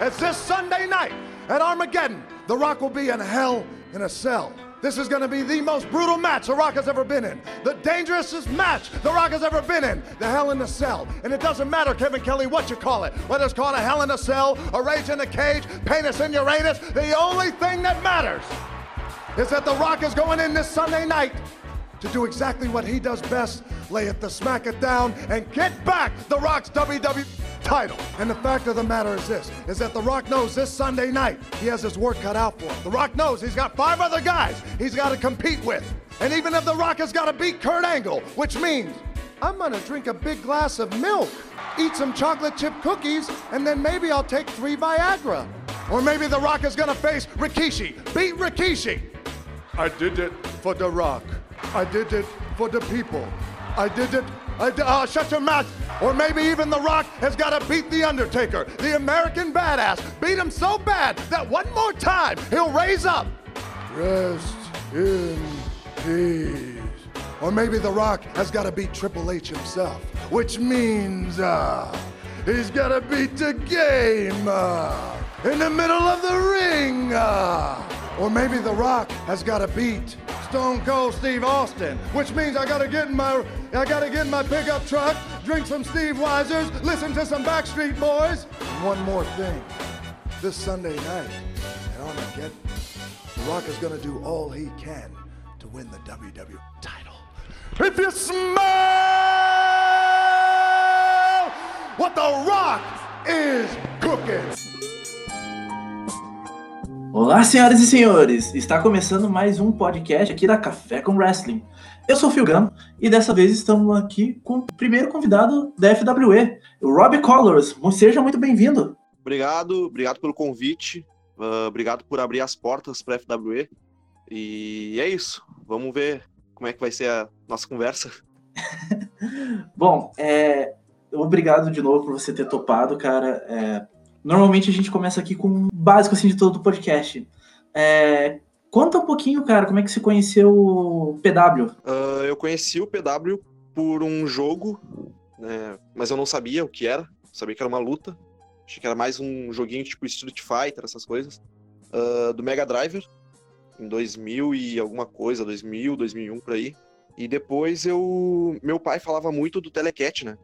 as this Sunday night at Armageddon, The Rock will be in hell in a cell. This is going to be the most brutal match The Rock has ever been in. The dangerousest match The Rock has ever been in. The Hell in a Cell. And it doesn't matter, Kevin Kelly, what you call it. Whether it's called a Hell in a Cell, a Rage in a Cage, Penis in Uranus, the only thing that matters is that The Rock is going in this Sunday night to do exactly what he does best lay it to smack it down and get back The Rock's WWE title. And the fact of the matter is this, is that The Rock knows this Sunday night he has his work cut out for him. The Rock knows he's got five other guys he's got to compete with. And even if The Rock has got to beat Kurt Angle, which means I'm gonna drink a big glass of milk, eat some chocolate chip cookies, and then maybe I'll take three Viagra. Or maybe The Rock is gonna face Rikishi, beat Rikishi. I did it for The Rock. I did it for the people. I did it. Uh, shut your mouth. Or maybe even The Rock has got to beat The Undertaker, the American badass. Beat him so bad that one more time he'll raise up. Rest in peace. Or maybe The Rock has got to beat Triple H himself, which means uh, he's got to beat the game uh, in the middle of the ring. Uh. Or maybe The Rock has got to beat Stone Cold Steve Austin, which means I gotta get in my I gotta get in my pickup truck, drink some Steve Weisers, listen to some Backstreet Boys. And one more thing. This Sunday night at Armageddon, The Rock is gonna do all he can to win the WWE title. If you smell what The Rock is cooking. Olá, senhoras e senhores! Está começando mais um podcast aqui da Café com Wrestling. Eu sou o Phil Gano e dessa vez estamos aqui com o primeiro convidado da FWE, o Rob Colors. Seja muito bem-vindo. Obrigado, obrigado pelo convite, uh, obrigado por abrir as portas para a FWE. E é isso, vamos ver como é que vai ser a nossa conversa. Bom, é, obrigado de novo por você ter topado, cara. É, Normalmente a gente começa aqui com o básico assim de todo o podcast. É, conta um pouquinho, cara, como é que você conheceu o PW? Uh, ah, eu conheci o PW por um jogo, né, mas eu não sabia o que era. Sabia que era uma luta. Achei que era mais um joguinho tipo Street Fighter, essas coisas. Uh, do Mega Driver, em 2000 e alguma coisa, 2000, 2001 por aí. E depois eu. Meu pai falava muito do Telecat, né?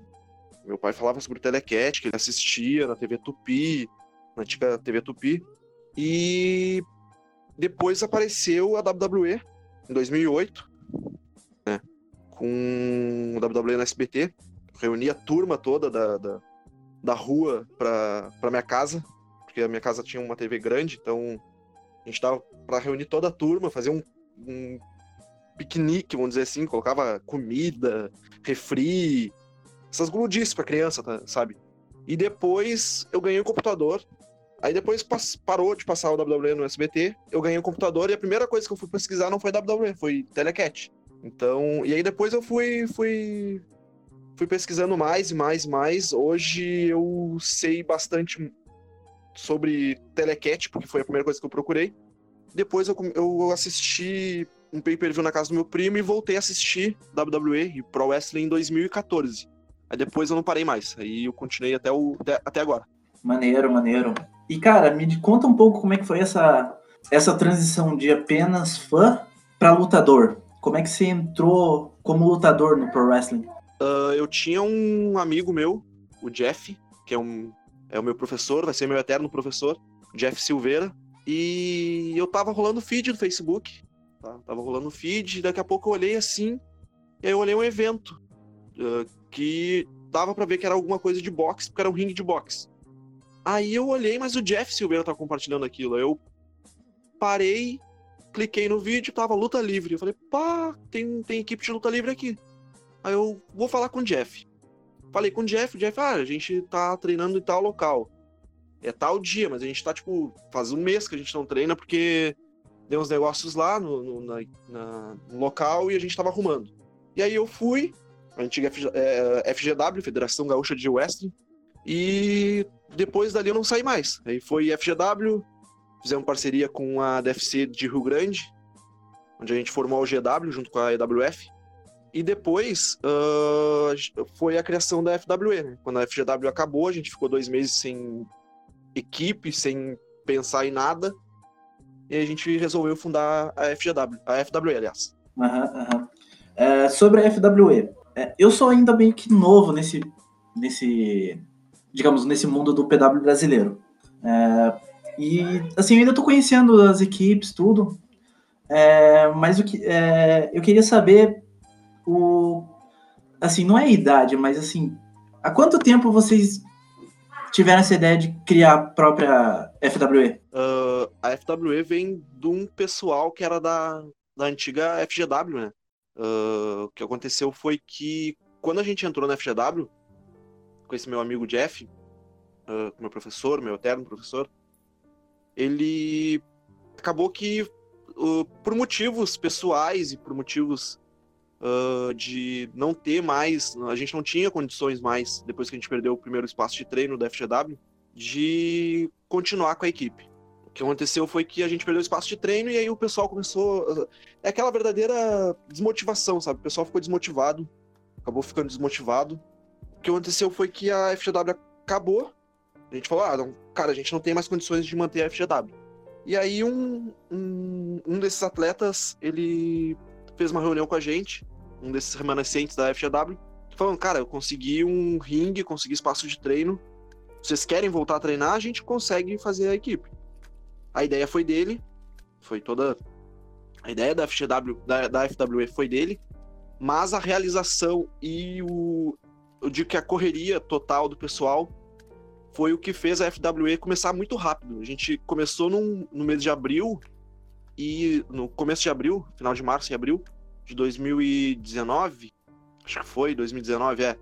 Meu pai falava sobre o Telecat, que ele assistia na TV Tupi, na antiga TV Tupi. E depois apareceu a WWE em 2008, né, com o WWE no SBT. Reuni a turma toda da, da, da rua para pra minha casa, porque a minha casa tinha uma TV grande, então a gente tava para reunir toda a turma, fazer um, um piquenique, vamos dizer assim, colocava comida, refri, essas gludices pra criança, tá, sabe? E depois eu ganhei um computador. Aí depois parou de passar o WWE no SBT, eu ganhei um computador e a primeira coisa que eu fui pesquisar não foi WWE, foi Telecat. Então, e aí depois eu fui fui fui pesquisando mais e mais e mais. Hoje eu sei bastante sobre Telecat, porque foi a primeira coisa que eu procurei. Depois eu, eu assisti um pay-per-view na casa do meu primo e voltei a assistir WWE e Pro Wrestling em 2014. Aí depois eu não parei mais. Aí eu continuei até, o, até, até agora. Maneiro, maneiro. E cara, me conta um pouco como é que foi essa, essa transição de apenas fã para lutador. Como é que você entrou como lutador no Pro Wrestling? Uh, eu tinha um amigo meu, o Jeff, que é, um, é o meu professor, vai ser meu eterno professor, Jeff Silveira. E eu tava rolando feed no Facebook. Tá? Tava rolando feed, daqui a pouco eu olhei assim, e aí eu olhei um evento uh, que dava para ver que era alguma coisa de boxe, porque era um ringue de boxe. Aí eu olhei, mas o Jeff Silveira tava compartilhando aquilo. Eu parei, cliquei no vídeo, tava luta livre. Eu falei, pá, tem, tem equipe de luta livre aqui. Aí eu vou falar com o Jeff. Falei com o Jeff, o Jeff, ah, a gente tá treinando em tal local. É tal dia, mas a gente tá, tipo, faz um mês que a gente não treina, porque deu uns negócios lá no, no, na, na, no local e a gente tava arrumando. E aí eu fui, a antiga FGW, é, Federação Gaúcha de Wrestling, e depois dali eu não saí mais. Aí foi FGW, fizemos parceria com a DFC de Rio Grande, onde a gente formou o GW junto com a EWF. E depois uh, foi a criação da FWE. Né? Quando a FGW acabou, a gente ficou dois meses sem, equipe, sem pensar em nada. E a gente resolveu fundar a FGW, a FWE, aliás. Uhum, uhum. É, sobre a FWE, é, eu sou ainda meio que novo nesse, nesse, digamos, nesse mundo do PW brasileiro. É, e, assim, eu ainda estou conhecendo as equipes, tudo. É, mas o que, é, eu queria saber o, assim, não é a idade, mas assim, há quanto tempo vocês tiveram essa ideia de criar a própria FWE? Uh, a FWE vem de um pessoal que era da, da antiga FGW, né? Uh, o que aconteceu foi que quando a gente entrou na FGW, com esse meu amigo Jeff, uh, meu professor, meu eterno professor, ele acabou que, uh, por motivos pessoais e por motivos uh, de não ter mais, a gente não tinha condições mais, depois que a gente perdeu o primeiro espaço de treino da FGW, de continuar com a equipe. Que aconteceu foi que a gente perdeu espaço de treino e aí o pessoal começou. É aquela verdadeira desmotivação, sabe? O pessoal ficou desmotivado, acabou ficando desmotivado. O que aconteceu foi que a FGW acabou. A gente falou, ah, não, cara, a gente não tem mais condições de manter a FGW. E aí um, um, um desses atletas, ele fez uma reunião com a gente um desses remanescentes da FGW, falando, cara, eu consegui um ringue, consegui espaço de treino. Vocês querem voltar a treinar? A gente consegue fazer a equipe. A ideia foi dele, foi toda. A ideia da FGW, da, da FWE foi dele, mas a realização e o. Eu digo que a correria total do pessoal foi o que fez a FWE começar muito rápido. A gente começou num, no mês de abril e no começo de abril, final de março e abril, de 2019, acho que foi, 2019, é.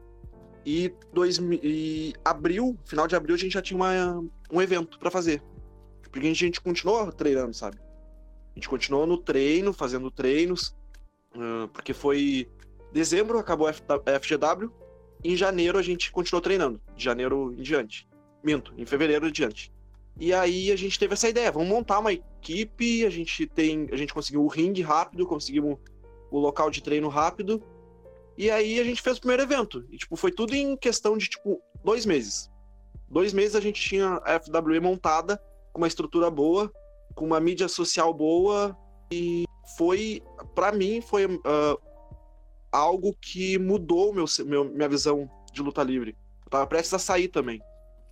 E, dois, e abril, final de abril, a gente já tinha uma, um evento para fazer. Porque a gente continuou treinando, sabe? A gente continuou no treino, fazendo treinos, porque foi dezembro, acabou a FGW, em janeiro a gente continuou treinando, de janeiro em diante. Minto, em fevereiro em diante. E aí a gente teve essa ideia, vamos montar uma equipe, a gente tem, a gente conseguiu o ringue rápido, conseguimos o local de treino rápido. E aí a gente fez o primeiro evento. E, tipo, foi tudo em questão de, tipo, dois meses. Dois meses a gente tinha a FWE montada, com uma estrutura boa, com uma mídia social boa. E foi, para mim, foi uh, algo que mudou meu, meu, minha visão de luta livre. Eu tava prestes a sair também.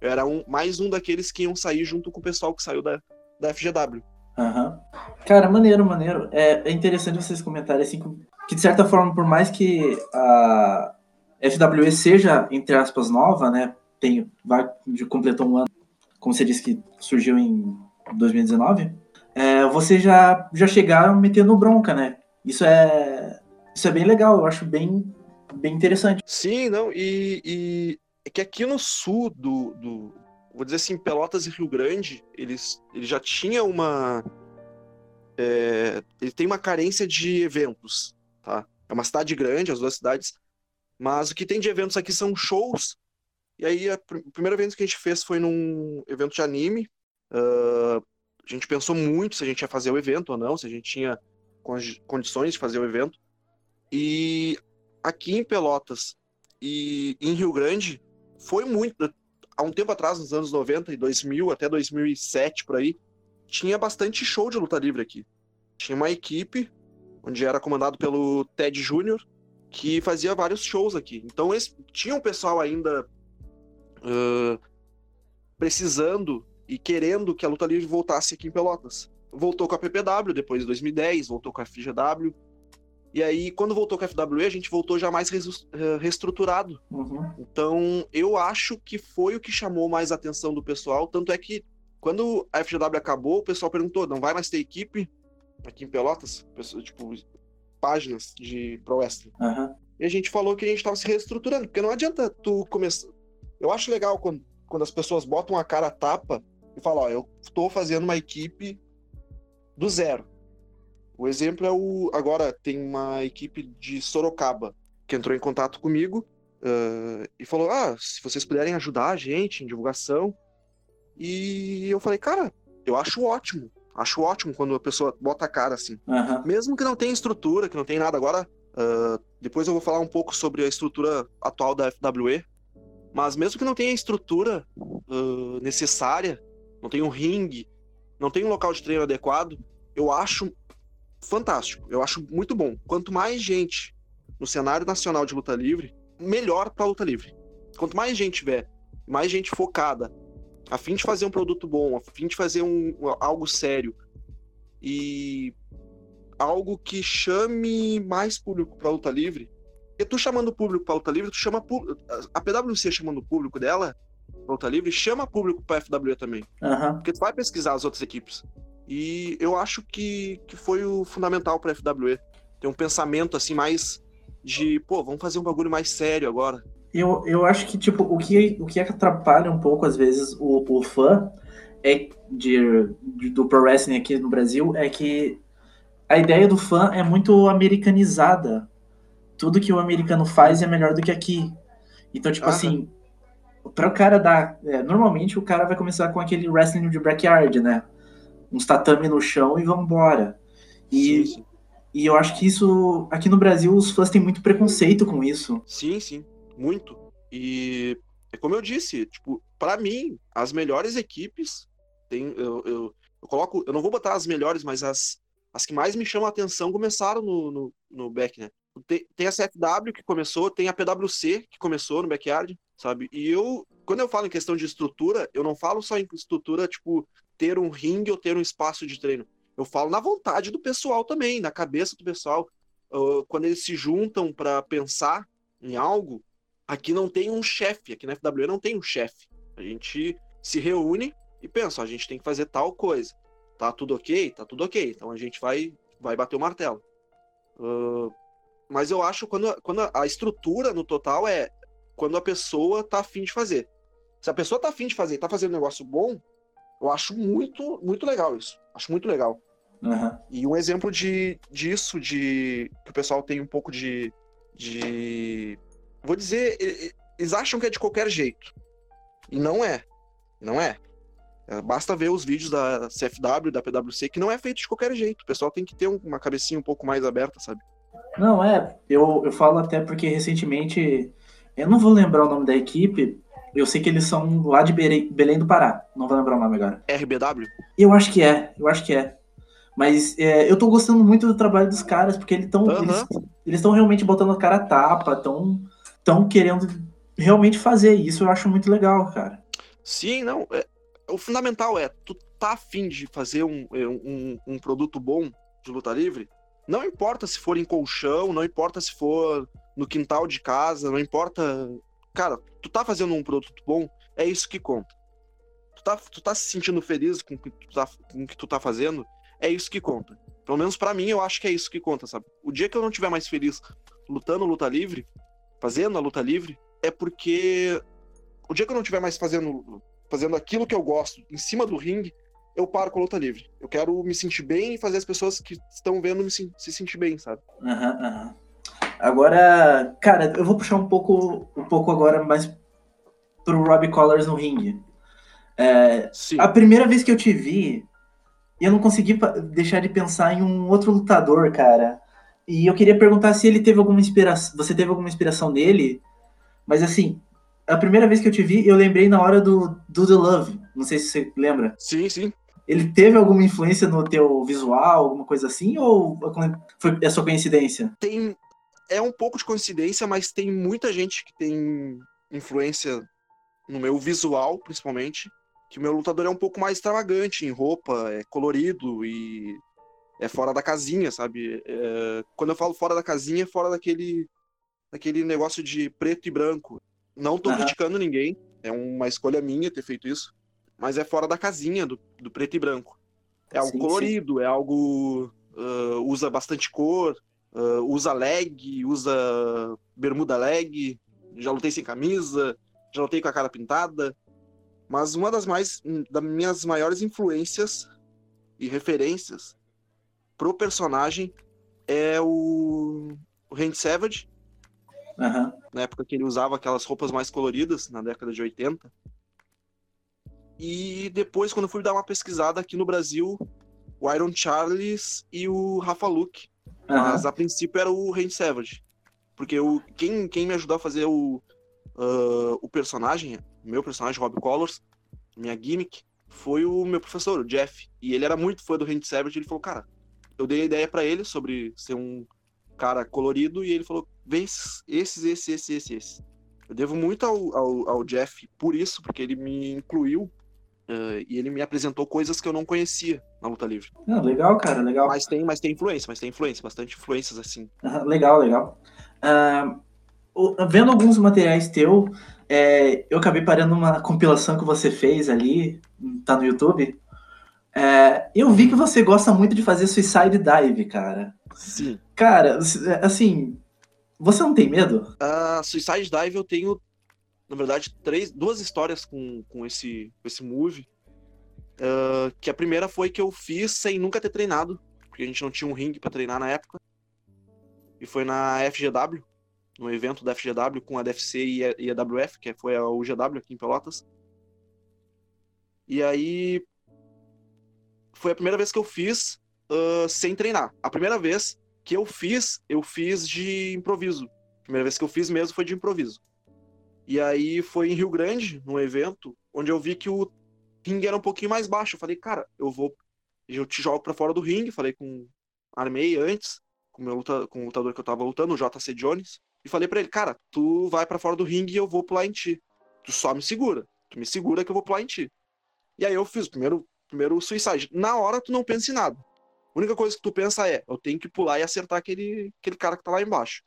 Eu era um, mais um daqueles que iam sair junto com o pessoal que saiu da, da FGW. Uhum. Cara, maneiro, maneiro. É, é, interessante vocês comentarem assim que, de certa forma, por mais que a FWE seja, entre aspas, nova, né? Tem, vai, completou um ano, como você disse que surgiu em 2019, é, vocês já, já chegaram metendo bronca, né? Isso é, isso é bem legal, eu acho bem, bem interessante. Sim, não, e, e é que aqui no sul do, do, vou dizer assim, Pelotas e Rio Grande, eles, ele já tinha uma. É, ele tem uma carência de eventos, tá? É uma cidade grande, as duas cidades, mas o que tem de eventos aqui são shows. E aí, a, o primeiro evento que a gente fez foi num evento de anime. Uh, a gente pensou muito se a gente ia fazer o evento ou não, se a gente tinha condições de fazer o evento. E aqui em Pelotas e em Rio Grande foi muito há um tempo atrás, nos anos 90 e 2000, até 2007 por aí, tinha bastante show de luta livre aqui. Tinha uma equipe, onde era comandado pelo Ted Júnior, que fazia vários shows aqui. Então, eles um pessoal ainda uh, precisando e querendo que a luta livre voltasse aqui em Pelotas. Voltou com a PPW depois de 2010, voltou com a FGW, e aí, quando voltou com a FWE, a gente voltou já mais reestruturado. Uhum. Então, eu acho que foi o que chamou mais a atenção do pessoal. Tanto é que, quando a FGW acabou, o pessoal perguntou: não vai mais ter equipe aqui em Pelotas? Tipo, páginas de Pro Wrestling. Uhum. E a gente falou que a gente estava se reestruturando, porque não adianta tu começar. Eu acho legal quando, quando as pessoas botam a cara a tapa e falam: ó, eu estou fazendo uma equipe do zero. O exemplo é o. Agora tem uma equipe de Sorocaba que entrou em contato comigo uh, e falou: Ah, se vocês puderem ajudar a gente em divulgação. E eu falei, cara, eu acho ótimo. Acho ótimo quando a pessoa bota a cara assim. Uhum. Mesmo que não tenha estrutura, que não tem nada. Agora, uh, depois eu vou falar um pouco sobre a estrutura atual da FWE. Mas mesmo que não tenha a estrutura uh, necessária, não tem um ringue, não tem um local de treino adequado, eu acho fantástico. Eu acho muito bom. Quanto mais gente no cenário nacional de luta livre, melhor para luta livre. Quanto mais gente tiver, mais gente focada, a fim de fazer um produto bom, a fim de fazer um, algo sério e algo que chame mais público para luta livre. Porque tu chamando o público para luta livre, tu chama a PwC chamando o público dela pra luta livre, chama público para FWE também. Uhum. Porque tu vai pesquisar as outras equipes. E eu acho que, que foi o fundamental para FWE. Ter um pensamento assim mais de, pô, vamos fazer um bagulho mais sério agora. Eu, eu acho que, tipo, o que, o que atrapalha um pouco, às vezes, o, o fã é de, de, do Pro Wrestling aqui no Brasil é que a ideia do fã é muito americanizada. Tudo que o americano faz é melhor do que aqui. Então, tipo assim, para o cara dar. É, normalmente o cara vai começar com aquele wrestling de backyard, né? Uns tatame no chão e vambora. E, sim, sim. e eu acho que isso. Aqui no Brasil, os fãs têm muito preconceito com isso. Sim, sim. Muito. E é como eu disse, tipo, para mim, as melhores equipes. Tem, eu, eu, eu, coloco. Eu não vou botar as melhores, mas as, as que mais me chamam a atenção começaram no, no, no back, né? Tem, a CFW que começou, tem a PWC que começou no backyard, sabe? E eu, quando eu falo em questão de estrutura, eu não falo só em estrutura, tipo, ter um ringue ou ter um espaço de treino. Eu falo na vontade do pessoal também, na cabeça do pessoal. Uh, quando eles se juntam para pensar em algo, aqui não tem um chefe, aqui na FWE não tem um chefe. A gente se reúne e pensa, a gente tem que fazer tal coisa. Tá tudo ok? Tá tudo ok. Então a gente vai, vai bater o martelo. Uh, mas eu acho quando, quando a estrutura no total é quando a pessoa tá afim de fazer. Se a pessoa tá afim de fazer tá fazendo um negócio bom, eu acho muito, muito legal isso. Acho muito legal. Uhum. E um exemplo de, disso, de que o pessoal tem um pouco de, de. Vou dizer, eles acham que é de qualquer jeito. E não é. Não é. é. Basta ver os vídeos da CFW, da PWC, que não é feito de qualquer jeito. O pessoal tem que ter uma cabecinha um pouco mais aberta, sabe? Não, é. Eu, eu falo até porque recentemente eu não vou lembrar o nome da equipe. Eu sei que eles são lá de Belém do Pará. Não vou lembrar o nome agora. RBW? Eu acho que é. Eu acho que é. Mas é, eu tô gostando muito do trabalho dos caras, porque eles estão uhum. eles estão realmente botando a cara a tapa, estão tão querendo realmente fazer isso. Eu acho muito legal, cara. Sim, não. É, o fundamental é, tu tá afim de fazer um, é, um, um produto bom de luta livre? Não importa se for em colchão, não importa se for no quintal de casa, não importa. Cara, tu tá fazendo um produto bom, é isso que conta. Tu tá, tu tá se sentindo feliz com o que tu tá, com que tu tá fazendo, é isso que conta. Pelo menos para mim, eu acho que é isso que conta, sabe? O dia que eu não estiver mais feliz lutando luta livre, fazendo a luta livre, é porque o dia que eu não estiver mais fazendo, fazendo aquilo que eu gosto em cima do ringue, eu paro com a luta livre. Eu quero me sentir bem e fazer as pessoas que estão vendo me se, se sentir bem, sabe? Aham, uhum, aham. Uhum. Agora, cara, eu vou puxar um pouco, um pouco agora mais pro Robbie Collars no ringue. É, a primeira vez que eu te vi, eu não consegui deixar de pensar em um outro lutador, cara. E eu queria perguntar se ele teve alguma inspiração, você teve alguma inspiração nele? Mas assim, a primeira vez que eu te vi, eu lembrei na hora do Do The Love. Não sei se você lembra. Sim, sim. Ele teve alguma influência no teu visual, alguma coisa assim, ou foi é só coincidência? Tem é um pouco de coincidência, mas tem muita gente que tem influência no meu visual, principalmente, que o meu lutador é um pouco mais extravagante em roupa, é colorido e é fora da casinha, sabe? É... quando eu falo fora da casinha, é fora daquele, daquele negócio de preto e branco. Não tô uhum. criticando ninguém, é uma escolha minha ter feito isso, mas é fora da casinha do, do preto e branco. É algo sim, colorido, sim. é algo. Uh, usa bastante cor, uh, usa leg, usa bermuda leg, já lutei sem camisa, já lutei com a cara pintada. Mas uma das mais das minhas maiores influências e referências pro personagem é o, o Randy Savage. Uhum. Na época que ele usava aquelas roupas mais coloridas, na década de 80. E depois, quando eu fui dar uma pesquisada aqui no Brasil, o Iron Charles e o Rafa Luke. Mas a princípio era o Randy Savage. Porque o, quem, quem me ajudou a fazer o, uh, o personagem, meu personagem, Rob Colors, minha gimmick, foi o meu professor, o Jeff. E ele era muito fã do Randy Savage. Ele falou, cara, eu dei a ideia para ele sobre ser um cara colorido. E ele falou, vê esses, esses, esses, esses, esses. Eu devo muito ao, ao, ao Jeff por isso, porque ele me incluiu Uh, e ele me apresentou coisas que eu não conhecia na luta livre. Ah, legal, cara, legal. Mas tem, mas tem influência, mas tem influência, bastante influências assim. Legal, legal. Uh, vendo alguns materiais teu, é, eu acabei parando uma compilação que você fez ali, tá no YouTube. É, eu vi que você gosta muito de fazer suicide dive, cara. Sim. Cara, assim, você não tem medo? Uh, suicide dive eu tenho na verdade, três, duas histórias com, com, esse, com esse move. Uh, que a primeira foi que eu fiz sem nunca ter treinado, porque a gente não tinha um ringue para treinar na época. E foi na FGW, no evento da FGW com a DFC e a, e a WF, que foi a UGW aqui em Pelotas. E aí foi a primeira vez que eu fiz uh, sem treinar. A primeira vez que eu fiz, eu fiz de improviso. A primeira vez que eu fiz mesmo foi de improviso. E aí foi em Rio Grande, num evento, onde eu vi que o ringue era um pouquinho mais baixo. Eu falei, cara, eu vou. Eu te jogo pra fora do ringue. Falei com. Armei antes, com, meu luta, com o lutador que eu tava lutando, o JC Jones. E falei para ele, cara, tu vai para fora do ringue e eu vou pular em ti. Tu só me segura. Tu me segura que eu vou pular em ti. E aí eu fiz o primeiro, primeiro suicide. Na hora tu não pensa em nada. A única coisa que tu pensa é, eu tenho que pular e acertar aquele, aquele cara que tá lá embaixo.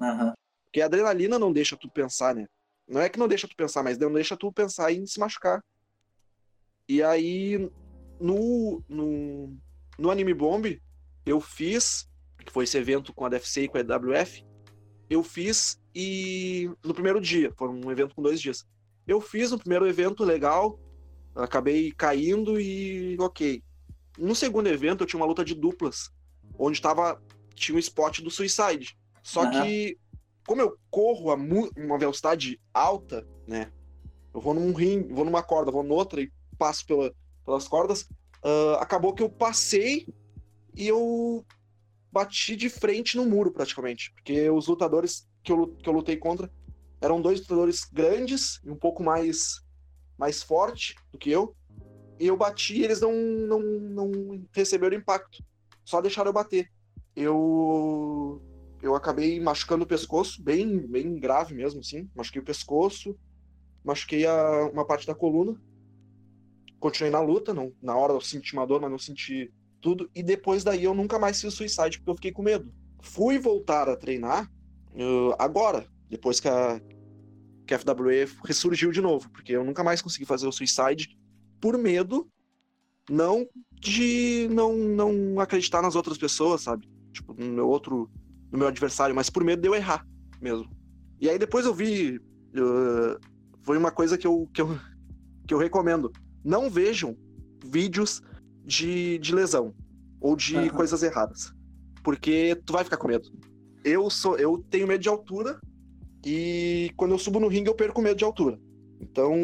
Uhum. Porque a adrenalina não deixa tu pensar, né? Não é que não deixa tu pensar, mas não deixa tu pensar em se machucar. E aí, no, no, no Anime Bomb, eu fiz, que foi esse evento com a DFC e com a EWF, eu fiz e no primeiro dia, foi um evento com dois dias. Eu fiz no primeiro evento legal, acabei caindo e ok. No segundo evento eu tinha uma luta de duplas, onde tava, tinha um spot do Suicide. Só uhum. que como eu corro a uma velocidade alta, né? Eu vou num rim, vou numa corda, vou noutra e passo pela, pelas cordas. Uh, acabou que eu passei e eu bati de frente no muro, praticamente. Porque os lutadores que eu, que eu lutei contra eram dois lutadores grandes e um pouco mais, mais forte do que eu. E eu bati e eles não, não, não receberam impacto. Só deixaram eu bater. Eu eu acabei machucando o pescoço, bem, bem grave mesmo, assim. Machuquei o pescoço, machuquei a, uma parte da coluna. Continuei na luta, não, na hora eu senti uma dor, mas não senti tudo. E depois daí eu nunca mais fiz suicide, porque eu fiquei com medo. Fui voltar a treinar uh, agora, depois que a, que a FWE ressurgiu de novo, porque eu nunca mais consegui fazer o suicide por medo não de não, não acreditar nas outras pessoas, sabe? Tipo, no meu outro no meu adversário, mas por medo de eu errar mesmo. E aí depois eu vi. Uh, foi uma coisa que eu, que, eu, que eu recomendo. Não vejam vídeos de, de lesão ou de uhum. coisas erradas. Porque tu vai ficar com medo. Eu sou, eu tenho medo de altura e quando eu subo no ringue eu perco medo de altura. Então,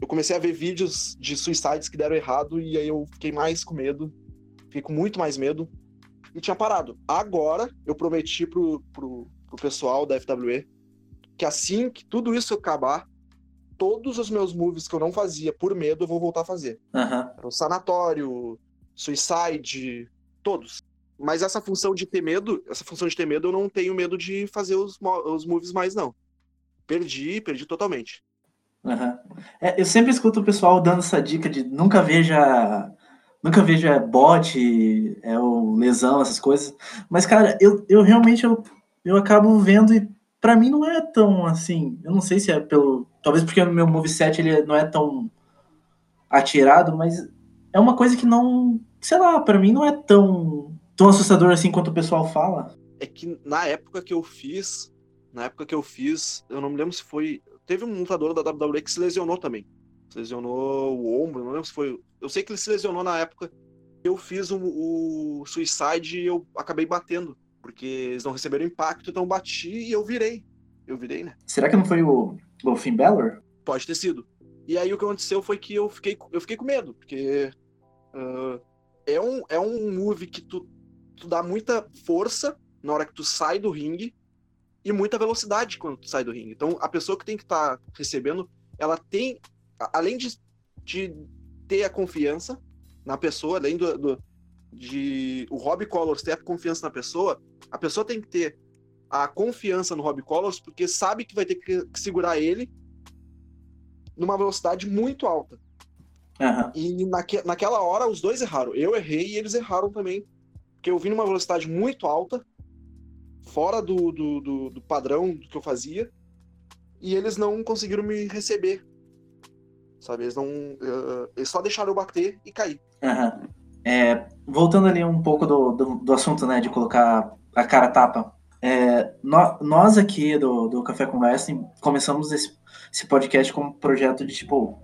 eu comecei a ver vídeos de suicides que deram errado e aí eu fiquei mais com medo. Fiquei com muito mais medo e tinha parado. Agora, eu prometi pro, pro, pro pessoal da FWE que assim que tudo isso acabar, todos os meus moves que eu não fazia por medo, eu vou voltar a fazer. Uhum. O sanatório, suicide, todos. Mas essa função de ter medo, essa função de ter medo, eu não tenho medo de fazer os, os moves mais, não. Perdi, perdi totalmente. Uhum. É, eu sempre escuto o pessoal dando essa dica de nunca veja Nunca vejo é, bot, é o lesão, essas coisas. Mas, cara, eu, eu realmente eu, eu acabo vendo e para mim não é tão assim. Eu não sei se é pelo. Talvez porque o meu moveset ele não é tão atirado, mas é uma coisa que não. Sei lá, para mim não é tão, tão assustador assim quanto o pessoal fala. É que na época que eu fiz. Na época que eu fiz, eu não me lembro se foi. Teve um lutador da WWE que se lesionou também. Se lesionou o ombro, não lembro se foi eu sei que ele se lesionou na época. Eu fiz o, o Suicide e eu acabei batendo. Porque eles não receberam impacto, então eu bati e eu virei. Eu virei, né? Será que não foi o, o Finn Balor? Pode ter sido. E aí o que aconteceu foi que eu fiquei, eu fiquei com medo, porque uh, é, um, é um move que tu, tu dá muita força na hora que tu sai do ringue e muita velocidade quando tu sai do ringue. Então a pessoa que tem que estar tá recebendo, ela tem, além de, de ter a confiança na pessoa, além do, do de o Robbie Colors ter a confiança na pessoa, a pessoa tem que ter a confiança no Robbie Colors porque sabe que vai ter que segurar ele numa velocidade muito alta. Aham. E naque, naquela hora os dois erraram. Eu errei e eles erraram também. Porque eu vim numa velocidade muito alta, fora do, do, do, do padrão do que eu fazia, e eles não conseguiram me receber. Sabe? Eles não. eh, eles só deixaram eu bater e cair. Aham. É, voltando ali um pouco do, do, do assunto, né, de colocar a cara tapa. É, nó- nós aqui do, do Café com começamos esse, esse podcast como projeto de, tipo,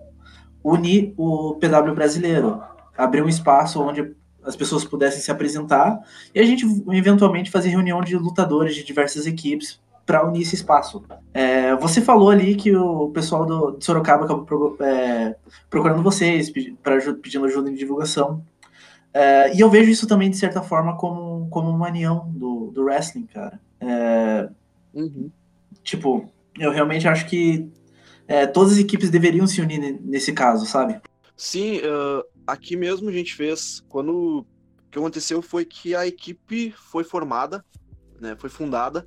unir o PW brasileiro. Abrir um espaço onde as pessoas pudessem se apresentar e a gente eventualmente fazer reunião de lutadores de diversas equipes para unir esse espaço. É, você falou ali que o pessoal do, de Sorocaba acabou pro- é, procurando vocês, pedi- pra pedindo ajuda em divulgação. É, e eu vejo isso também, de certa forma, como, como uma união do, do wrestling, cara. É, tipo, eu realmente acho que é, todas as equipes deveriam se unir ne- nesse caso, sabe? Sim, eh, aqui mesmo a gente fez. Quando o que aconteceu foi que a equipe foi formada, né, foi fundada,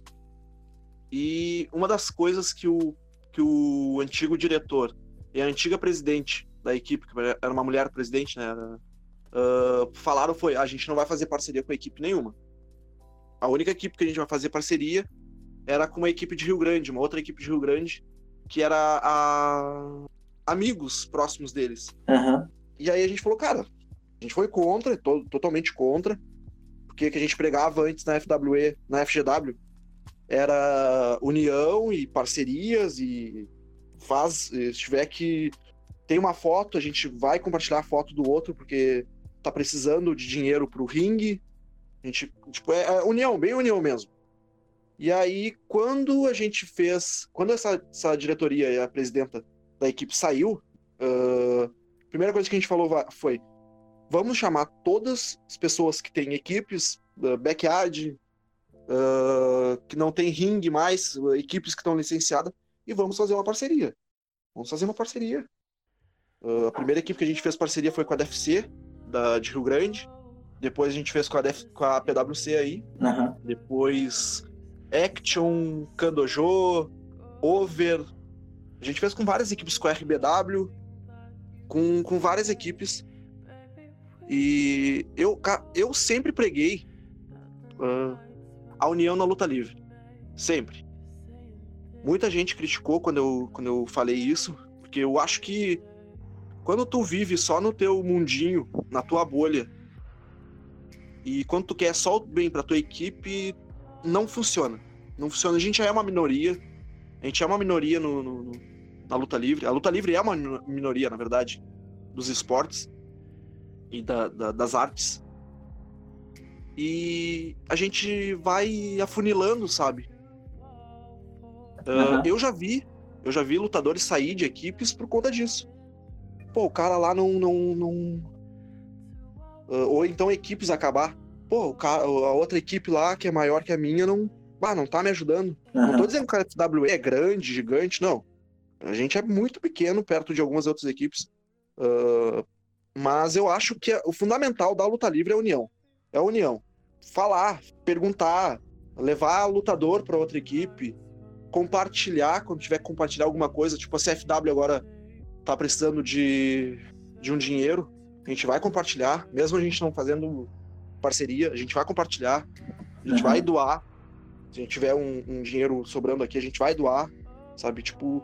e uma das coisas que o, que o antigo diretor e a antiga presidente da equipe, que era uma mulher presidente, né, ah, falaram foi: a gente não vai fazer parceria com a equipe nenhuma. A única equipe que a gente vai fazer parceria era com uma equipe de Rio Grande, uma outra equipe de Rio Grande, que era a amigos próximos deles. Aham, E aí a gente falou, cara, a gente foi contra, to- totalmente contra, porque que a gente pregava antes na FWE, na FGW, era união e parcerias e faz, se tiver que tem uma foto, a gente vai compartilhar a foto do outro porque tá precisando de dinheiro pro ringue. A gente, tipo, é, é união, bem união mesmo. E aí, quando a gente fez, quando essa, essa diretoria e a presidenta da equipe saiu, ah, a primeira coisa que a gente falou foi: vamos chamar todas as pessoas que têm equipes, uh, backyard, uh, que não tem ringue mais, uh, equipes que estão licenciadas, e vamos fazer uma parceria. Vamos fazer uma parceria. Uh, a primeira equipe que a gente fez parceria foi com a DFC, da, de Rio Grande. Depois a gente fez com a, DF, com a PWC aí. aham, Depois Action, Kandojo, Over. A gente fez com várias equipes, com a RBW, com, com várias equipes. E eu, eu sempre preguei ah, a união na luta livre. Sempre. Muita gente criticou quando eu, quando eu falei isso, porque eu acho que quando tu vive só no teu mundinho, na tua bolha, e quando tu quer só o bem pra tua equipe, não funciona. Não funciona. A gente já é uma minoria. A gente é uma minoria no, no- na luta livre. A luta livre é uma mino- minoria, na verdade, dos esportes e da- da- das artes. E a gente vai afunilando, sabe? Aham. Eu já vi, eu já vi lutadores sair de equipes por conta disso. Pô, o cara lá não. não, não... Ah, ou então equipes acabar. Pô, o cara, a outra equipe lá, que é maior que a minha, não. Ah, não tá me ajudando. Não tô dizendo que a FWE é grande, gigante, não. A gente é muito pequeno perto de algumas outras equipes. Ah, mas eu acho que o fundamental da luta livre é a união. É a união. Falar, perguntar, levar lutador para outra equipe, compartilhar quando tiver que compartilhar alguma coisa. Tipo, a CFW agora tá precisando de, de um dinheiro. A gente vai compartilhar, mesmo a gente não fazendo parceria, a gente vai compartilhar, a gente Uhum. vai doar. Se a gente tiver um, um dinheiro sobrando aqui, a gente vai doar, sabe? Tipo,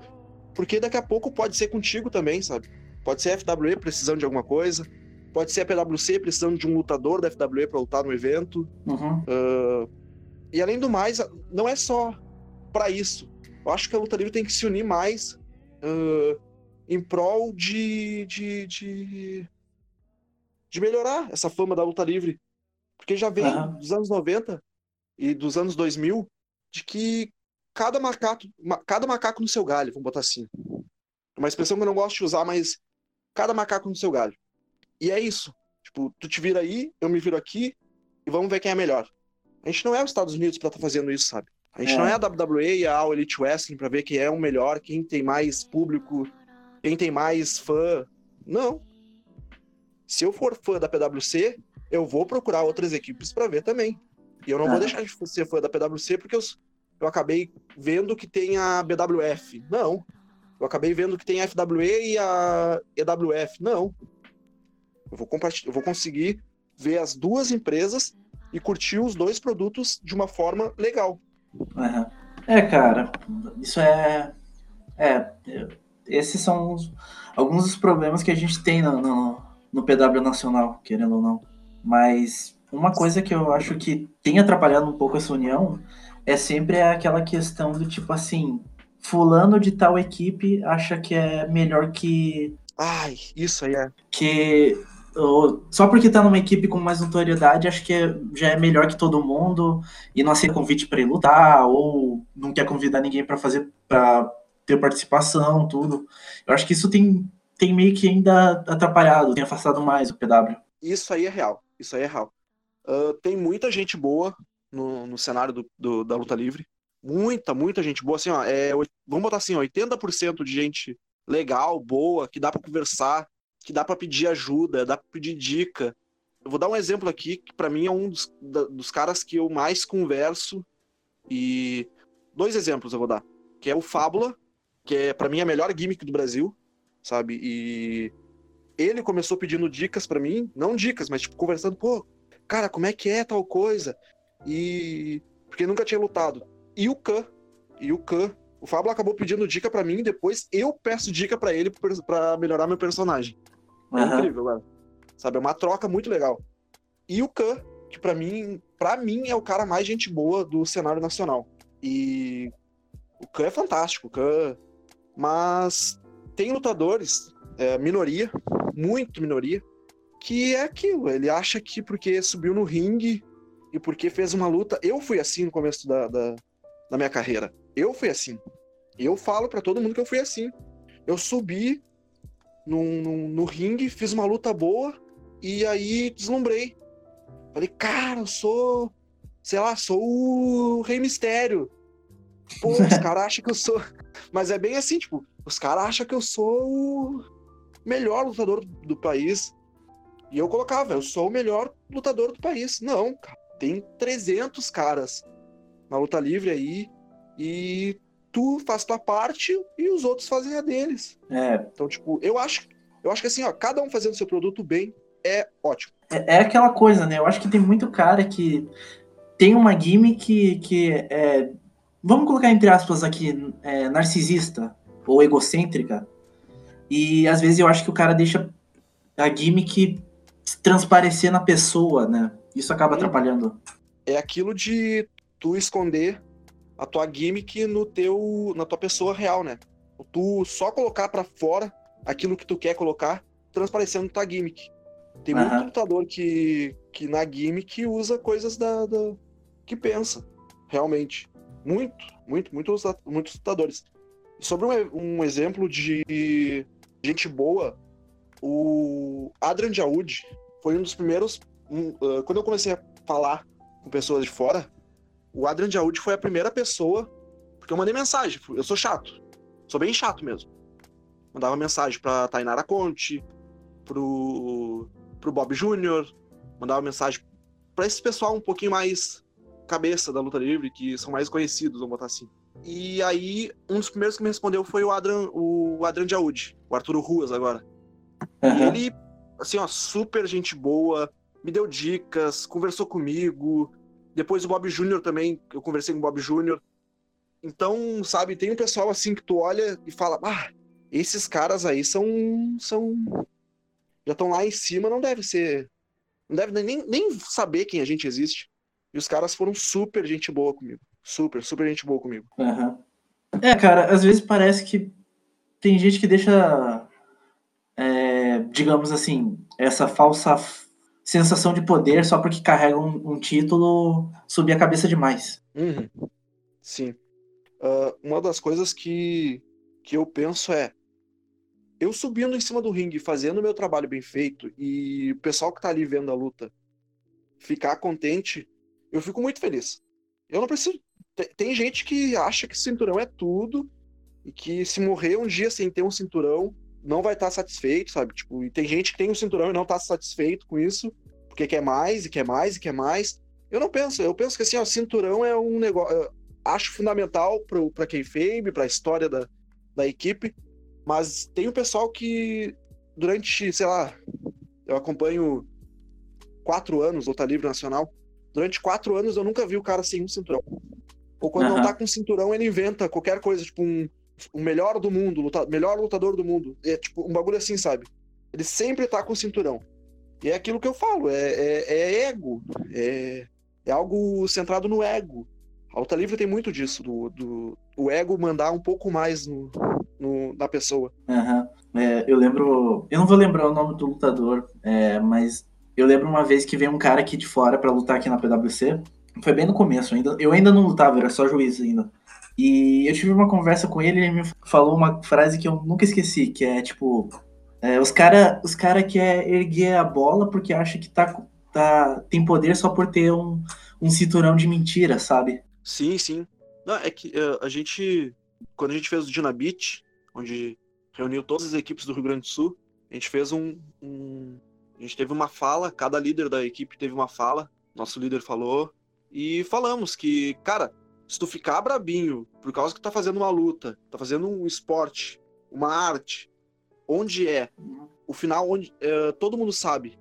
porque daqui a pouco pode ser contigo também, sabe? Pode ser a FWE precisando de alguma coisa, pode ser a PWC precisando de um lutador da FWE para lutar no evento. Uhum. Ah, e além do mais, não é só para isso. Eu acho que a luta livre tem que se unir mais ah, em prol de, de, de, de melhorar essa fama da luta livre. Porque já vem Aham. dos anos 90 e dos anos 2000 de que cada macaco, ma- cada macaco no seu galho, vamos botar assim. Uma expressão que eu não gosto de usar, mas cada macaco no seu galho. E é isso. Tipo, tu te vira aí, eu me viro aqui e vamos ver quem é melhor. A gente não é os Estados Unidos pra estar fazendo isso, sabe? A gente É. não é a WWE e a All Elite Wrestling pra ver quem é o melhor, quem tem mais público, quem tem mais fã. Não. Se eu for fã da PwC, eu vou procurar outras equipes para ver também. E eu não vou deixar de ser fã da PwC porque eu, eu acabei vendo que tem a BWF. Não. Eu acabei vendo que tem a FWE e a EWF. Não. Eu vou, eu vou conseguir ver as duas empresas e curtir os dois produtos de uma forma legal. Uhum. É, cara, isso é. É, esses são os, alguns dos problemas que a gente tem no, no, no PW Nacional, querendo ou não. Mas uma coisa que eu acho que tem atrapalhado um pouco essa união é sempre aquela questão do tipo assim, fulano de tal equipe acha que é melhor que. Ai, isso aí é. Que só porque tá numa equipe com mais notoriedade, acho que é, já é melhor que todo mundo e não aceita convite para ir lutar ou não quer convidar ninguém para fazer para ter participação, tudo. Eu acho que isso tem, tem meio que ainda atrapalhado, tem afastado mais o PW. Isso aí é real, isso aí é real. Uh, tem muita gente boa no, no cenário do, do, da luta livre. Muita, muita gente boa. Assim, ó, é, vamos botar assim, ó, 80% de gente legal, boa, que dá para conversar, que dá para pedir ajuda, dá para pedir dica. Eu vou dar um exemplo aqui que para mim é um dos, da, dos caras que eu mais converso e dois exemplos eu vou dar, que é o Fábula, que é para mim a melhor gimmick do Brasil, sabe? E ele começou pedindo dicas para mim, não dicas, mas tipo conversando, pô, cara, como é que é tal coisa? E porque nunca tinha lutado. E o Khan, e o Khan, o Fábio acabou pedindo dica para mim depois eu peço dica para ele para melhorar meu personagem. É uhum. incrível. Sabe, é uma troca muito legal. E o Khan, que para mim, para mim é o cara mais gente boa do cenário nacional. E o Khan é fantástico, o Khan... mas tem lutadores, é, minoria, muito minoria, que é aquilo, ele acha que porque subiu no ringue e porque fez uma luta, eu fui assim no começo da, da, da minha carreira. Eu fui assim. Eu falo para todo mundo que eu fui assim. Eu subi num, num, no ringue, fiz uma luta boa e aí deslumbrei. Falei, cara, eu sou, sei lá, sou o Rei Mistério. Pô, os caras acham que eu sou. Mas é bem assim, tipo, os caras acham que eu sou o melhor lutador do país. E eu colocava, eu sou o melhor lutador do país. Não, cara, tem 300 caras na luta livre aí e tu faz tua parte e os outros fazem a deles. É. Então, tipo, eu acho, eu acho que assim, ó, cada um fazendo seu produto bem é ótimo. É, é aquela coisa, né? Eu acho que tem muito cara que tem uma gimmick que é, vamos colocar entre aspas aqui, é, narcisista ou egocêntrica. E às vezes eu acho que o cara deixa a gimmick transparecer na pessoa, né? Isso acaba atrapalhando. É aquilo de tu esconder a tua gimmick no teu, na tua pessoa real, né? Tu só colocar para fora aquilo que tu quer colocar, transparecendo tua gimmick. Tem uhum. muito lutador que, que na gimmick usa coisas da, da, que pensa, realmente. Muito, muito, muitos, muitos lutadores. Sobre um, um exemplo de gente boa, o Adrian Jaud foi um dos primeiros. Um, uh, quando eu comecei a falar com pessoas de fora, o Adrian Jaud foi a primeira pessoa, porque eu mandei mensagem, eu sou chato, sou bem chato mesmo. Mandava mensagem pra Tainara Conte, pro, pro Bob Júnior, mandava mensagem para esse pessoal um pouquinho mais cabeça da luta livre, que são mais conhecidos, vamos botar assim. E aí, um dos primeiros que me respondeu foi o Adrian, o Adrian Jaud, o Arturo Ruas agora. Uhum. E ele, assim, ó, super gente boa, me deu dicas, conversou comigo, depois o Bob Júnior também, eu conversei com o Bob Júnior. Então, sabe, tem um pessoal assim que tu olha e fala, ah, esses caras aí são. são já estão lá em cima, não deve ser. Não deve nem, nem saber quem a gente existe. E os caras foram super gente boa comigo. Super, super gente boa comigo. Uhum. É, cara, às vezes parece que tem gente que deixa, é, digamos assim, essa falsa sensação de poder só porque carrega um, um título subir a cabeça demais. Uhum. Sim. Uh, uma das coisas que, que eu penso é eu subindo em cima do ringue, fazendo o meu trabalho bem feito e o pessoal que tá ali vendo a luta ficar contente, eu fico muito feliz. Eu não preciso. Tem gente que acha que cinturão é tudo e que se morrer um dia sem ter um cinturão não vai estar tá satisfeito, sabe? Tipo, e tem gente que tem um cinturão e não tá satisfeito com isso, porque quer mais, e quer mais, e quer mais. Eu não penso, eu penso que assim, o cinturão é um negócio. Acho fundamental para quem fame, para a história da, da equipe, mas tem o pessoal que durante, sei lá, eu acompanho quatro anos luta livre nacional. Durante quatro anos eu nunca vi o cara sem um cinturão. Ou quando uhum. não tá com cinturão, ele inventa qualquer coisa, tipo um, um melhor do mundo, luta, melhor lutador do mundo. É tipo um bagulho assim, sabe? Ele sempre tá com cinturão. E é aquilo que eu falo, é, é, é ego. É, é algo centrado no ego. A luta livre tem muito disso, do, do o ego mandar um pouco mais no, no na pessoa. Uhum. É, eu lembro. Eu não vou lembrar o nome do lutador, é, mas eu lembro uma vez que veio um cara aqui de fora para lutar aqui na PWC. Foi bem no começo, ainda, eu ainda não lutava, era só juiz ainda. E eu tive uma conversa com ele e ele me falou uma frase que eu nunca esqueci, que é tipo. É, os cara, os cara quer erguer a bola porque acha que tá, tá, tem poder só por ter um, um cinturão de mentira, sabe? Sim, sim. Não, é que uh, a gente, quando a gente fez o Dynabit, onde reuniu todas as equipes do Rio Grande do Sul, a gente fez um, um, A gente teve uma fala, cada líder da equipe teve uma fala, nosso líder falou, e falamos que, cara, se tu ficar brabinho por causa que tá fazendo uma luta, tá fazendo um esporte, uma arte, onde é, o final onde uh, todo mundo sabe,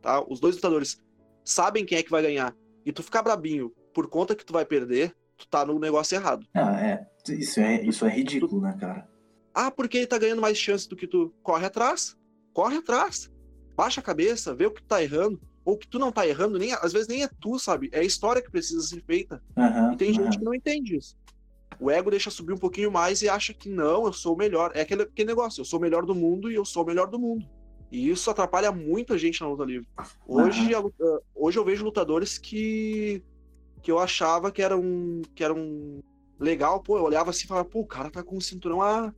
tá? Os dois lutadores sabem quem é que vai ganhar, e tu ficar brabinho por conta que tu vai perder, tu tá no negócio errado. Ah, é. Isso é, isso é ridículo, né, cara? Ah, porque ele tá ganhando mais chance do que tu. Corre atrás. Corre atrás. Baixa a cabeça, vê o que tu tá errando. Ou que tu não tá errando, nem, às vezes nem é tu, sabe? É a história que precisa ser feita. Uhum, e tem uhum. gente que não entende isso. O ego deixa subir um pouquinho mais e acha que não, eu sou o melhor. É aquele, aquele negócio, eu sou o melhor do mundo e eu sou o melhor do mundo. E isso atrapalha muito a gente na luta livre. Hoje, uhum. a, hoje eu vejo lutadores que que eu achava que era um que era um legal, pô, eu olhava assim e falava, pô, o cara tá com o cinturão há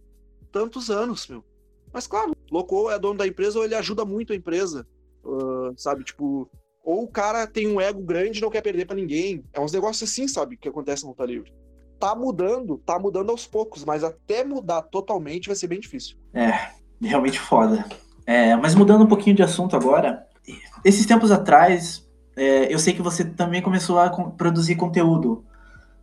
tantos anos, meu. Mas claro, Loco é dono da empresa ou ele ajuda muito a empresa, uh, sabe? Tipo, ou o cara tem um ego grande e não quer perder para ninguém. É uns negócios assim, sabe, que acontece na luta livre. Tá mudando, tá mudando aos poucos, mas até mudar totalmente vai ser bem difícil. É, realmente foda. É, mas mudando um pouquinho de assunto agora, esses tempos atrás, é, eu sei que você também começou a produzir conteúdo.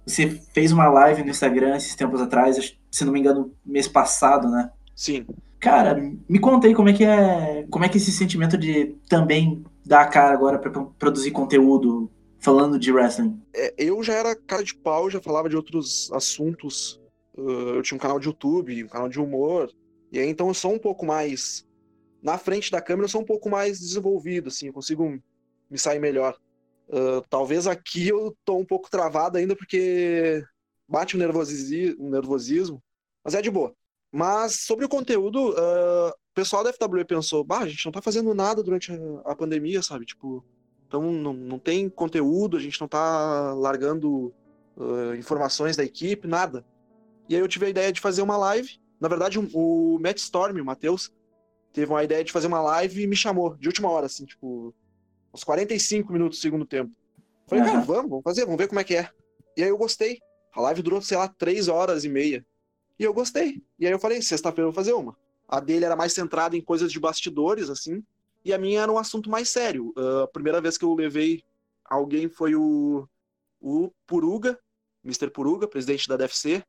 Você fez uma live no Instagram esses tempos atrás, se não me engano, mês passado, né? Sim. Cara, me conta aí como é que é, como é que esse sentimento de também dar a cara agora para produzir conteúdo falando de wrestling. É, eu já era cara de pau, já falava de outros assuntos. Uh, eu tinha um canal de YouTube, um canal de humor. E aí então eu sou um pouco mais na frente da câmera, eu sou um pouco mais desenvolvido, assim, eu consigo me sair melhor. Uh, talvez aqui eu tô um pouco travado ainda porque bate um nervosismo, um nervosismo, mas é de boa. Mas sobre o conteúdo, uh, o pessoal da FWE pensou, bah, a gente não tá fazendo nada durante a, a pandemia, sabe? Tipo, então não, não tem conteúdo, a gente não tá largando uh, informações da equipe, nada. E aí eu tive a ideia de fazer uma live. Na verdade, o Matt Storm, o Matheus, teve uma ideia de fazer uma live e me chamou de última hora, assim, tipo, uns 45 minutos do segundo tempo. Falei, uhum. cara, vamos, vamos fazer, vamos ver como é que é. E aí eu gostei. A live durou, sei lá, três horas e meia. E eu gostei. E aí eu falei, sexta-feira eu vou fazer uma. A dele era mais centrada em coisas de bastidores, assim. E a minha era um assunto mais sério. Uh, a primeira vez que eu levei alguém foi o, o Puruga, Mr. Puruga, presidente da DFC,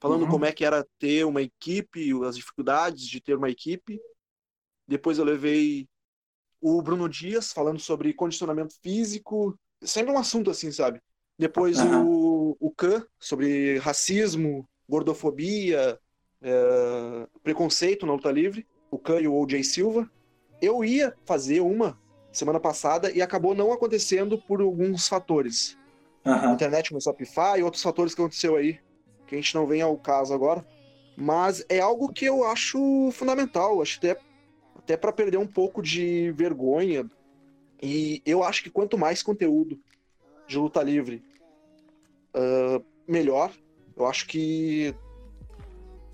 falando uhum. como é que era ter uma equipe, as dificuldades de ter uma equipe. Depois eu levei o Bruno Dias falando sobre condicionamento físico, sempre um assunto assim, sabe? Depois uhum. o, o Khan sobre racismo, gordofobia, é, preconceito na luta livre, o Khan e o OJ Silva. Eu ia fazer uma semana passada e acabou não acontecendo por alguns fatores. Uhum. A internet começou a pifar e outros fatores que aconteceu aí, que a gente não vem ao caso agora. Mas é algo que eu acho fundamental, acho até até para perder um pouco de vergonha. E eu acho que quanto mais conteúdo de luta livre, uh, melhor. Eu acho que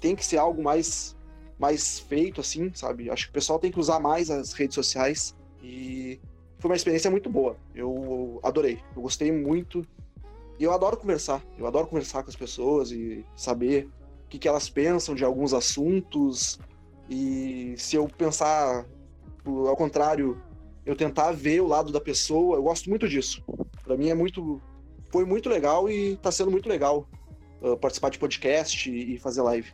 tem que ser algo mais, mais feito, assim, sabe? Acho que o pessoal tem que usar mais as redes sociais. E foi uma experiência muito boa. Eu adorei. Eu gostei muito. E eu adoro conversar. Eu adoro conversar com as pessoas e saber o que, que elas pensam de alguns assuntos, E se eu pensar ao contrário, eu tentar ver o lado da pessoa, eu gosto muito disso. Para mim é muito. Foi muito legal e tá sendo muito legal uh, participar de podcast e, e fazer live.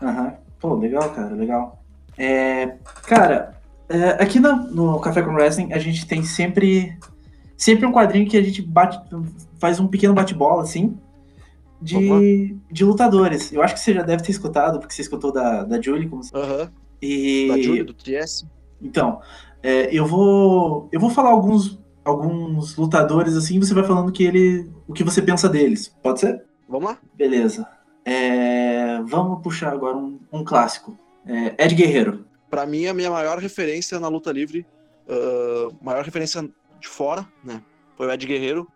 Uhum. Pô, legal, cara, legal. É, cara, é, aqui no, no Café com Wrestling a gente tem sempre sempre um quadrinho que a gente bate, faz um pequeno bate-bola, assim, de, de lutadores. Eu acho que você já deve ter escutado, porque você escutou da, da Julie, como você... Uhum. E... Da Julie, do TS. Então, é, eu vou eu vou falar alguns alguns lutadores assim, você vai falando que ele o que você pensa deles. Pode ser? Vamos lá. Beleza. É, vamos puxar agora um, um clássico. É, Ed Guerreiro. Para mim, a minha maior referência na luta livre, uh, maior referência de fora, né? Foi o Ed Guerreiro.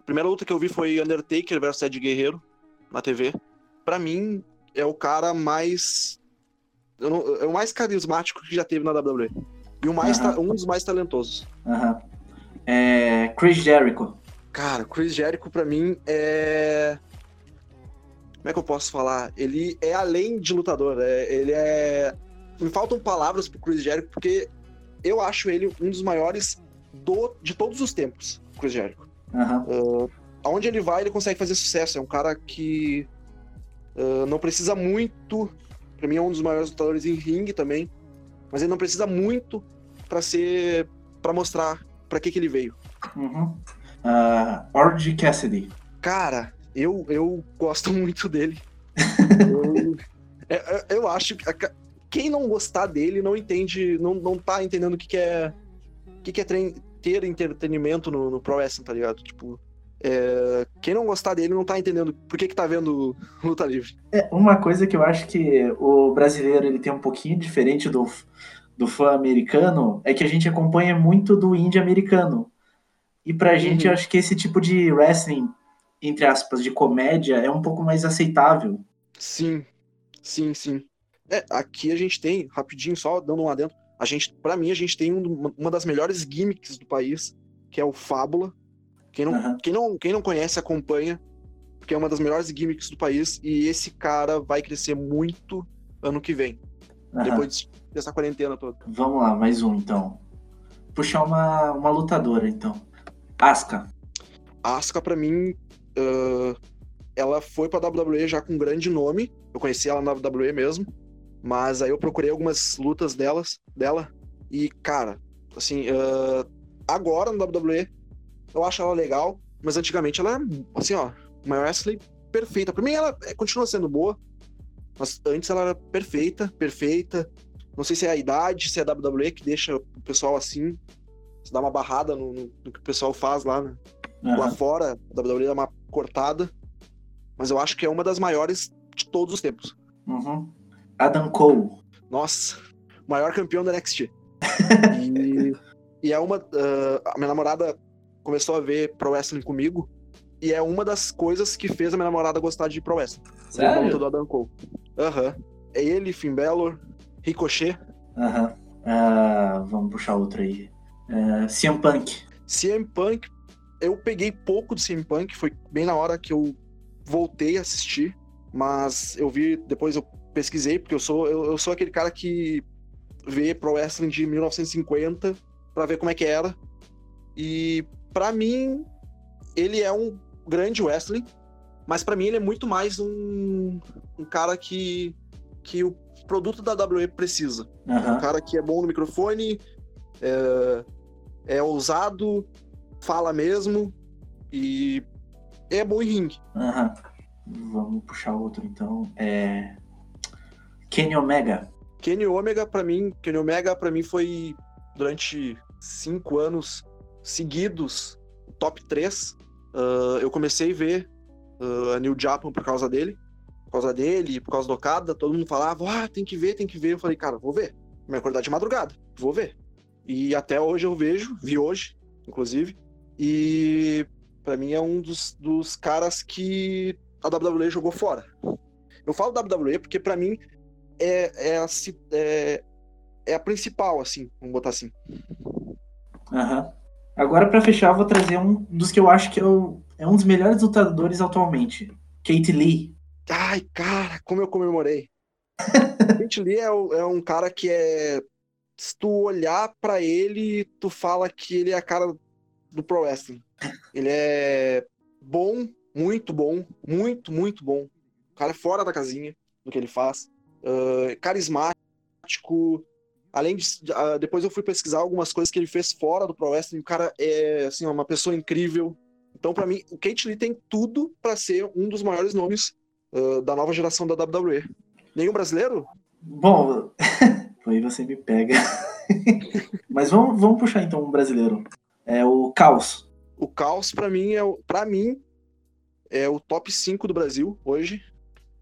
A primeira luta que eu vi foi Undertaker versus Ed Guerreiro na TV. Para mim, é o cara mais. Não, é o mais carismático que já teve na WWE. E o mais um dos mais talentosos. Uhum. É, Chris Jericho. Cara, Chris Jericho para mim é. Como é que eu posso falar? Ele é além de lutador. É... Ele é. Me faltam palavras pro Chris Jericho, porque eu acho ele um dos maiores do... de todos os tempos, Chris Jericho. Uhum. Uh, aonde ele vai, ele consegue fazer sucesso. É um cara que uh, não precisa muito. Pra mim, é um dos maiores lutadores em ringue também. Mas ele não precisa muito para ser. para mostrar para que, que ele veio. Uhum. Uh, Orange Cassidy. Cara, eu, eu gosto muito dele. eu, é, é, eu, acho que quem não gostar dele não entende, não, não tá entendendo o que, que é. O que, que é ter entretenimento no, no Pro Wrestling, tá ligado? Tipo, é, quem não gostar dele não tá entendendo por que, que tá vendo luta livre. É, uma coisa que eu acho que o brasileiro ele tem um pouquinho diferente do, do fã americano é que a gente acompanha muito do indie americano. E pra uhum. gente, eu acho que esse tipo de wrestling, entre aspas, de comédia, é um pouco mais aceitável. Sim, sim, sim. É, aqui a gente tem, rapidinho, só dando um adentro, a gente, para mim, a gente tem um, uma das melhores gimmicks do país, que é o Fábula. Quem não, uhum. quem, não, quem não conhece, acompanha, porque é uma das melhores gimmicks do país, e esse cara vai crescer muito ano que vem. Uhum. Depois dessa quarentena toda. Vamos lá, mais um então. Puxar uma, uma lutadora então. Asuka. Asuka, pra mim, uh, ela foi pra WWE já com um grande nome. Eu conheci ela na WWE mesmo. Mas aí eu procurei algumas lutas delas, dela. E, cara, assim, uh, agora no WWE, eu acho ela legal, mas antigamente ela é, assim, ó, uma wrestling perfeita. Pra mim, ela é, continua sendo boa, mas antes ela era perfeita, perfeita. Não sei se é a idade, se é a WWE que deixa o pessoal assim, se dá uma barrada no, no, no que o pessoal faz lá, né? Uhum. Lá fora, a WWE dá uma cortada, mas eu acho que é uma das maiores de todos os tempos. Uhum. Adam Cole. Nossa, maior campeão da NXT. e, e, é uma. Uh, a minha namorada começou a ver Pro Wrestling comigo. E é uma das coisas que fez a minha namorada gostar de Pro Wrestling. Sério? do Adam Cole. Aham. Uhum. É ele, Finn Balor, Ricochet. Aham. Uhum. Uh, vamos puxar outro aí. Uh, CM Punk. CM Punk, eu peguei pouco do CM Punk, foi bem na hora que eu voltei a assistir, mas eu vi, depois eu pesquisei, porque eu sou, eu, eu sou aquele cara que vê Pro Wrestling de 1950 para ver como é que era. E para mim, ele é um grande wrestling, mas para mim ele é muito mais um, um cara que, que o produto da WWE precisa. Uhum. Um cara que é bom no microfone, é, é ousado, fala mesmo e é bom em ringue. Uhum. Vamos puxar outro então. É... Kenny Omega. Kenny Omega, para mim, Kenny Omega, para mim, foi durante cinco anos seguidos top 3. Uh, ah, eu comecei a ver uh, a New Japan por causa dele. Por causa dele, por causa do Okada, todo mundo falava, ah, tem que ver, tem que ver. Eu falei, cara, vou ver. Me acordar de madrugada, vou ver. E até hoje eu vejo, vi hoje, inclusive. E para mim é um dos, dos caras que a WWE jogou fora. Eu falo WWE porque para mim é, é, a, é, é a principal, assim, vamos botar assim. Uhum. Agora, para fechar, eu vou trazer um dos que eu acho que é, o, é um dos melhores lutadores atualmente. Kate Lee. Ai, cara, como eu comemorei. Kate Lee é, é, um cara que é. Se tu olhar para ele, tu fala que ele é a cara do Pro Wrestling. Ele é bom, muito bom, muito, muito bom. O cara é fora da casinha do que ele faz. Uh, carismático. Além de. Uh, depois eu fui pesquisar algumas coisas que ele fez fora do Pro Wrestling. O cara é assim, uma pessoa incrível. Então, para mim, o Kate Lee tem tudo para ser um dos maiores nomes uh, da nova geração da WWE. Nenhum brasileiro? Bom, aí você me pega. Mas vamos, vamos puxar então um brasileiro. É o Caos. O Caos, para mim, é para mim é o top 5 do Brasil hoje.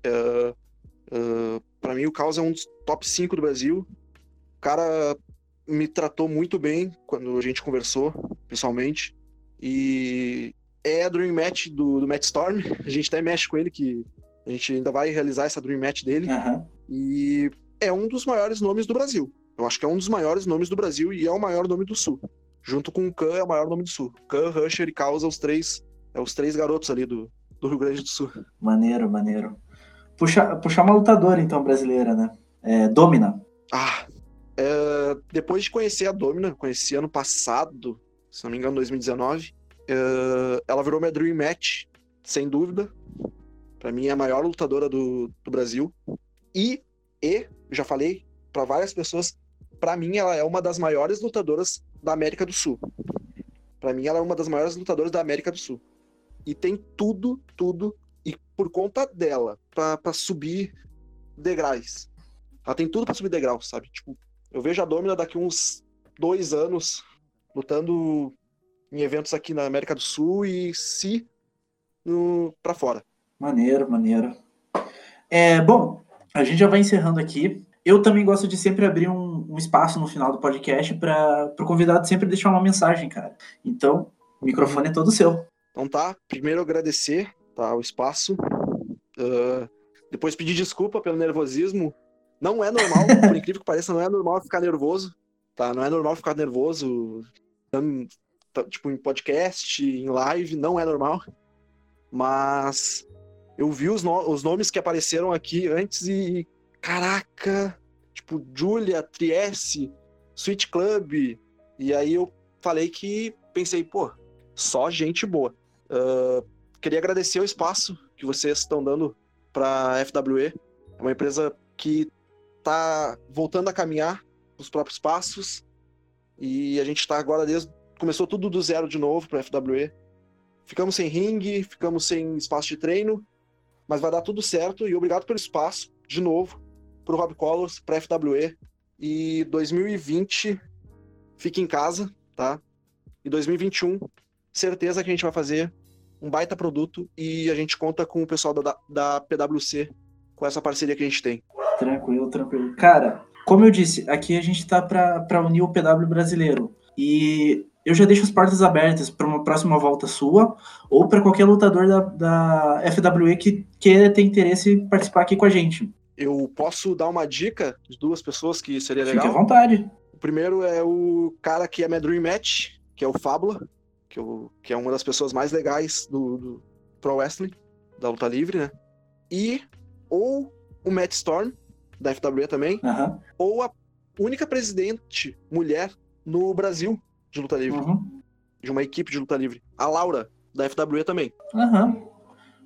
Uh, uh, para mim, o Caos é um dos top 5 do Brasil. O cara me tratou muito bem quando a gente conversou pessoalmente. E é a Dream Match do, do Matt Storm. A gente até mexe com ele, que a gente ainda vai realizar essa Dream Match dele. Uhum. E é um dos maiores nomes do Brasil. Eu acho que é um dos maiores nomes do Brasil e é o maior nome do Sul. Junto com o Khan é o maior nome do Sul. Khan, Rusher e Causa, os três, é os três garotos ali do, do Rio Grande do Sul. Maneiro, maneiro. Puxa, puxar uma lutadora, então, brasileira, né? É, Domina. Ah, é, depois de conhecer a Domina, conheci ano passado, se não me engano, 2019, é, ela virou minha Dream Match, sem dúvida. Para mim é a maior lutadora do, do Brasil. E, e, já falei para várias pessoas, para mim ela é uma das maiores lutadoras da América do Sul. Para mim ela é uma das maiores lutadoras da América do Sul. E tem tudo, tudo, e por conta dela, para subir degraus. Ela tem tudo para subir degraus, sabe? Tipo, eu vejo a Domina daqui uns dois anos lutando em eventos aqui na América do Sul e se para fora. Maneiro, maneiro. É, bom, a gente já vai encerrando aqui. Eu também gosto de sempre abrir um, um espaço no final do podcast para o convidado sempre deixar uma mensagem, cara. Então, o microfone é todo seu. Então tá, primeiro agradecer tá, o espaço. Uh, depois pedir desculpa pelo nervosismo. Não é normal, por incrível que pareça, não é normal ficar nervoso. Tá? Não é normal ficar nervoso tipo em podcast, em live, não é normal. Mas eu vi os, no os nomes que apareceram aqui antes e. Caraca! Tipo, Julia, Trieste, Sweet Club. E aí eu falei que pensei, pô, só gente boa. Uh, queria agradecer o espaço que vocês estão dando para a FWE. É uma empresa que está voltando a caminhar os próprios passos. E a gente está agora desde. Começou tudo do zero de novo para a FWE. Ficamos sem ringue, ficamos sem espaço de treino, mas vai dar tudo certo e obrigado pelo espaço, de novo, para o Rob Colors, para a FWE. E 2020, fique em casa, tá? E 2021, certeza que a gente vai fazer um baita produto e a gente conta com o pessoal da, da PwC, com essa parceria que a gente tem. Tranquilo, tranquilo. Cara, como eu disse, aqui a gente tá para unir o PW brasileiro. E eu já deixo as portas abertas para uma próxima volta sua ou para qualquer lutador da, da FWE que queira ter interesse em participar aqui com a gente. Eu posso dar uma dica de duas pessoas que seria legal? Fique à vontade. O primeiro é o cara que é minha Dream Match, que é o Fábula, que, eu, que é uma das pessoas mais legais do, do Pro Wrestling, da luta livre, né? E ou o Matt Storm, da FWE também, uhum. ou a única presidente mulher no Brasil, de luta livre. Uhum. De uma equipe de luta livre. A Laura, da FWE também. Uhum.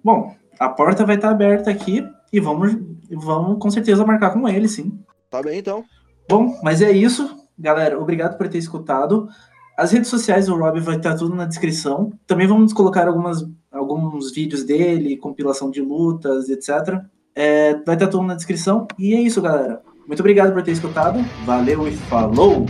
Bom, a porta vai estar aberta aqui e vamos, vamos com certeza marcar com ele, sim. Tá bem, então. Bom, mas é isso. Galera, obrigado por ter escutado. As redes sociais do Rob vai estar tudo na descrição. Também vamos colocar algumas, alguns vídeos dele, compilação de lutas, etc. É, vai estar tudo na descrição. E é isso, galera. Muito obrigado por ter escutado. Valeu e falou!